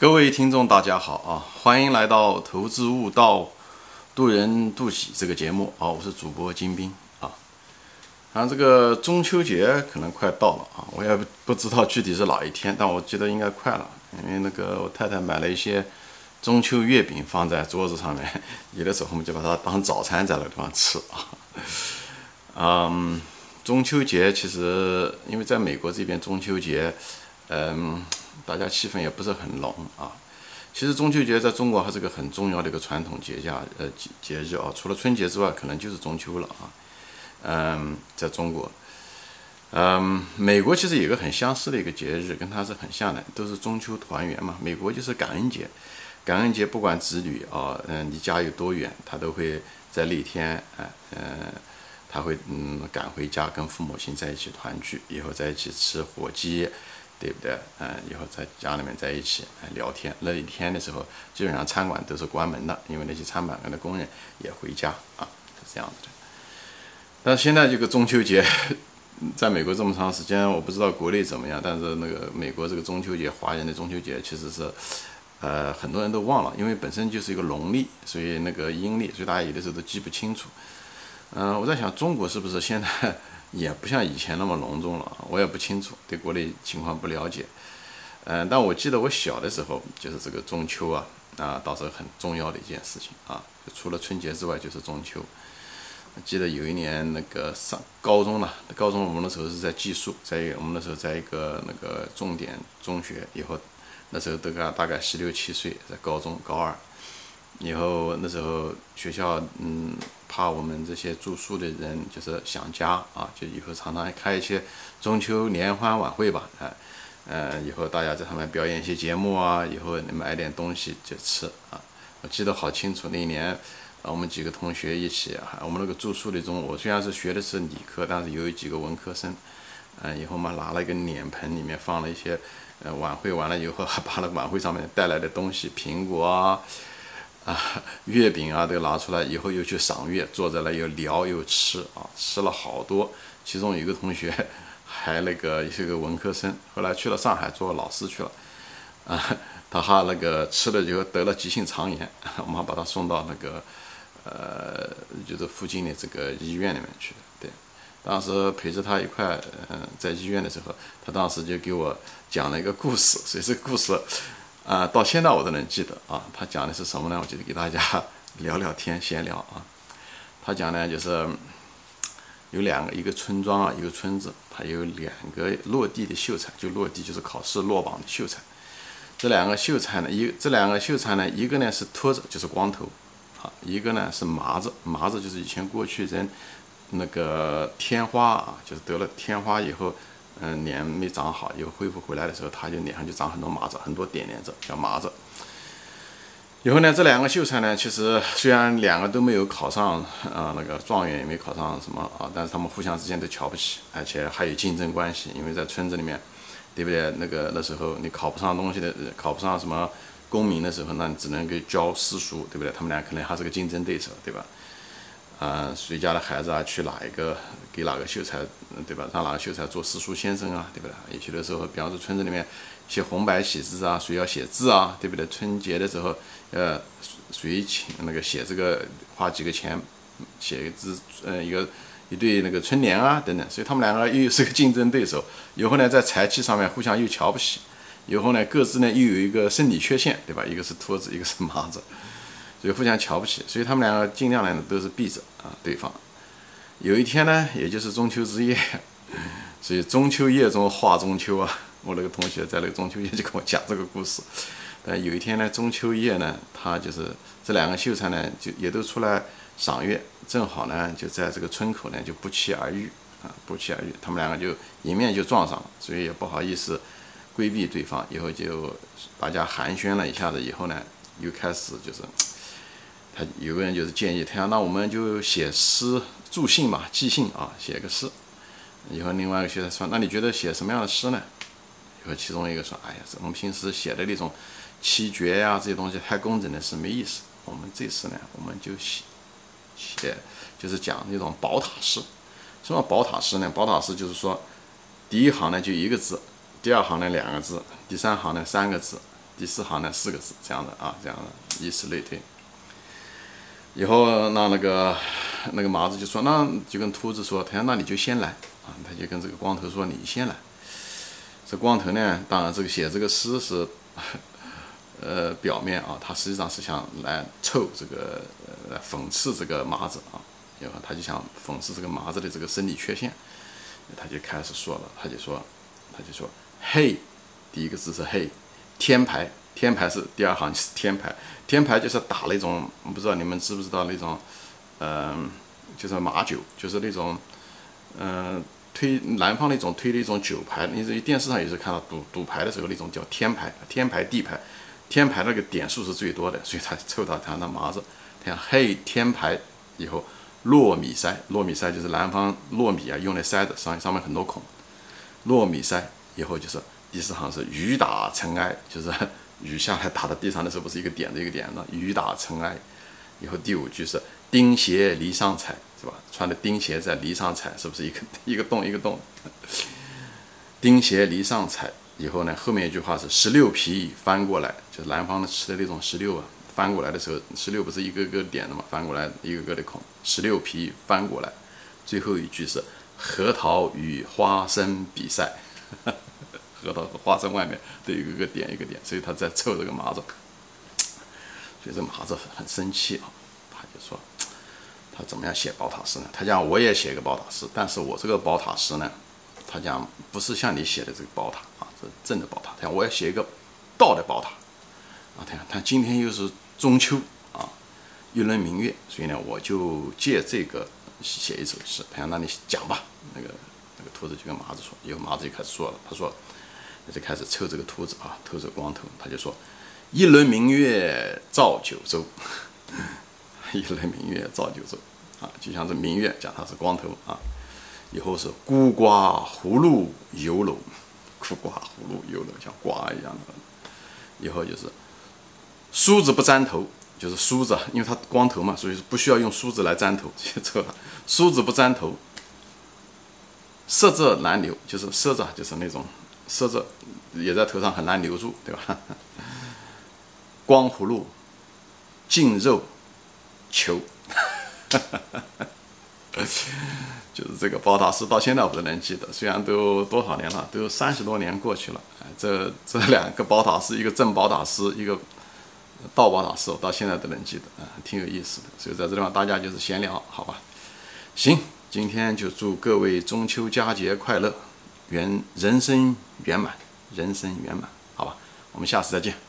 各位听众，大家好啊！欢迎来到《投资悟道，渡人渡己》这个节目啊！我是主播金兵啊。然啊，这个中秋节可能快到了啊，我也不知道具体是哪一天，但我记得应该快了，因为那个我太太买了一些中秋月饼放在桌子上面，有的时候我们就把它当早餐在那个地方吃啊。嗯，中秋节其实因为在美国这边中秋节，嗯。大家气氛也不是很浓啊。其实中秋节在中国还是个很重要的一个传统节假呃节节日啊。除了春节之外，可能就是中秋了啊。嗯，在中国，嗯，美国其实有个很相似的一个节日，跟它是很像的，都是中秋团圆嘛。美国就是感恩节，感恩节不管子女啊，嗯，离家有多远，他都会在那天，哎，嗯，他会嗯赶回家跟父母亲在一起团聚，以后在一起吃火鸡。对不对？嗯，以后在家里面在一起聊天，那一天的时候，基本上餐馆都是关门的，因为那些餐馆的工人也回家啊，是这样子的。但现在这个中秋节，在美国这么长时间，我不知道国内怎么样，但是那个美国这个中秋节，华人的中秋节其实是，呃，很多人都忘了，因为本身就是一个农历，所以那个阴历，所以大家有的时候都记不清楚。嗯，我在想，中国是不是现在？也不像以前那么隆重了，我也不清楚，对国内情况不了解。嗯，但我记得我小的时候，就是这个中秋啊，啊，倒是很重要的一件事情啊。除了春节之外，就是中秋。记得有一年那个上高中了，高中我们那时候是在寄宿，在我们那时候在一个那个重点中学，以后那时候都个大概十六七岁，在高中高二。以后那时候学校嗯怕我们这些住宿的人就是想家啊，就以后常常开一些中秋联欢晚会吧，哎，嗯，以后大家在上面表演一些节目啊，以后你买点东西就吃啊。我记得好清楚，那一年啊，我们几个同学一起，我们那个住宿的中，我虽然是学的是理科，但是有几个文科生，嗯，以后嘛拿了一个脸盆，里面放了一些，呃，晚会完了以后，还 把那个晚会上面带来的东西，苹果啊。啊，月饼啊都拿出来，以后又去赏月，坐在那又聊又吃啊，吃了好多。其中有一个同学还那个是个文科生，后来去了上海做老师去了。啊，他哈那个吃了以后得了急性肠炎，我们把他送到那个呃，就是附近的这个医院里面去对，当时陪着他一块，嗯，在医院的时候，他当时就给我讲了一个故事，所以这故事。啊，到现在我都能记得啊。他讲的是什么呢？我就给大家 聊聊天，闲聊啊。他讲呢，就是有两个，一个村庄啊，一个村子，它有两个落地的秀才，就落地就是考试落榜的秀才。这两个秀才呢，一这两个秀才呢，一个呢是秃子，就是光头，啊，一个呢是麻子，麻子就是以前过去人那个天花啊，就是得了天花以后。嗯，脸没长好，又恢复回来的时候，他就脸上就长很多麻子，很多点点子，叫麻子。以后呢，这两个秀才呢，其实虽然两个都没有考上啊，那个状元也没考上什么啊，但是他们互相之间都瞧不起，而且还有竞争关系，因为在村子里面，对不对？那个那时候你考不上东西的，考不上什么功名的时候，那你只能给教私塾，对不对？他们俩可能还是个竞争对手，对吧？啊，谁家的孩子啊，去哪一个给哪个秀才，对吧？让哪个秀才做私塾先生啊，对不对？有些的时候，比方说村子里面写红白喜字啊，谁要写字啊，对不对？春节的时候，呃，谁请那个写这个花几个钱写一字，呃，一个一对那个春联啊，等等。所以他们两个又是个竞争对手。以后呢，在才气上面互相又瞧不起。以后呢，各自呢又有一个生理缺陷，对吧？一个是秃子，一个是麻子。所以互相瞧不起，所以他们两个尽量呢都是避着啊对方。有一天呢，也就是中秋之夜，所以中秋夜中话中秋啊，我那个同学在那个中秋夜就跟我讲这个故事。但有一天呢，中秋夜呢，他就是这两个秀才呢，就也都出来赏月，正好呢就在这个村口呢就不期而遇啊，不期而遇，他们两个就迎面就撞上了，所以也不好意思规避对方，以后就大家寒暄了一下子以后呢，又开始就是。他有个人就是建议，他：“那我们就写诗助兴嘛，寄兴啊，写个诗。”以后另外一个学生说：“那你觉得写什么样的诗呢？”以后其中一个说：“哎呀，我们平时写的那种七绝呀，这些东西太工整的诗没意思。我们这次呢，我们就写写，就是讲那种宝塔诗。什么宝塔诗呢？宝塔诗就是说，第一行呢就一个字，第二行呢两个字，第三行呢三个字，第四行呢四个字，这样的啊，这样的，以此类推。以后那那个那个麻子就说，那就跟秃子说，他说那你就先来。啊，他就跟这个光头说，你先来。这光头呢，当然这个写这个诗是，呃，表面啊，他实际上是想来凑这个呃讽刺这个麻子啊，然后他就想讽刺这个麻子的这个生理缺陷，他就开始说了，他就说，他就说，嘿，第一个字是嘿，天牌，天牌是第二行是天牌，天牌就是打那种，不知道你们知不知道那种，嗯，就是马酒，就是那种，嗯。推南方那种推的一种酒牌，你在电视上也是看到赌赌牌的时候那种叫天牌，天牌地牌，天牌那个点数是最多的，所以他凑到他那麻子，他讲嘿天牌以后糯米筛，糯米筛就是南方糯米啊用来筛的，上上面很多孔，糯米筛以后就是第四行是雨打尘埃，就是雨下来打到地上的时候不是一个点的一个点的，雨打尘埃，以后第五句是钉鞋犁上踩。是吧？穿的钉鞋在犁上踩，是不是一个 一个洞一个洞？钉鞋犁上踩以后呢，后面一句话是石榴皮翻过来，就是南方的吃的那种石榴啊，翻过来的时候，石榴不是一个个点的嘛，翻过来一个个的孔，石榴皮翻过来，最后一句是核桃与花生比赛，核桃和花生外面都有一个点一个点，所以他在凑这个麻子，所以这麻子很生气啊，他就说。他怎么样写宝塔诗呢？他讲我也写一个宝塔诗，但是我这个宝塔诗呢，他讲不是像你写的这个宝塔啊，是正的宝塔。他讲我要写一个道的宝塔啊。他讲他今天又是中秋啊，一轮明月，所以呢，我就借这个写一首诗。他讲那你讲吧。那个那个秃子就跟麻子说，以后麻子就开始说了，他说就开始抽这个秃子啊，秃子光头，他就说一轮明月照九州。一轮明月照九州，啊，就像这明月讲他是光头啊，以后是孤瓜葫芦油楼，孤瓜葫芦油楼像瓜一样的，以后就是梳子不沾头，就是梳子，因为他光头嘛，所以不需要用梳子来沾头，错了，梳子不沾头，色泽难留，就是色泽就是那种色泽也在头上很难留住，对吧？光葫芦净肉。求，就是这个宝塔师，到现在我都能记得。虽然都多少年了，都三十多年过去了，这这两个宝塔师，一个正宝塔师，一个道宝塔师，我到现在都能记得，啊，挺有意思的。所以在这地方，大家就是闲聊，好吧？行，今天就祝各位中秋佳节快乐，圆人生圆满，人生圆满，好吧？我们下次再见。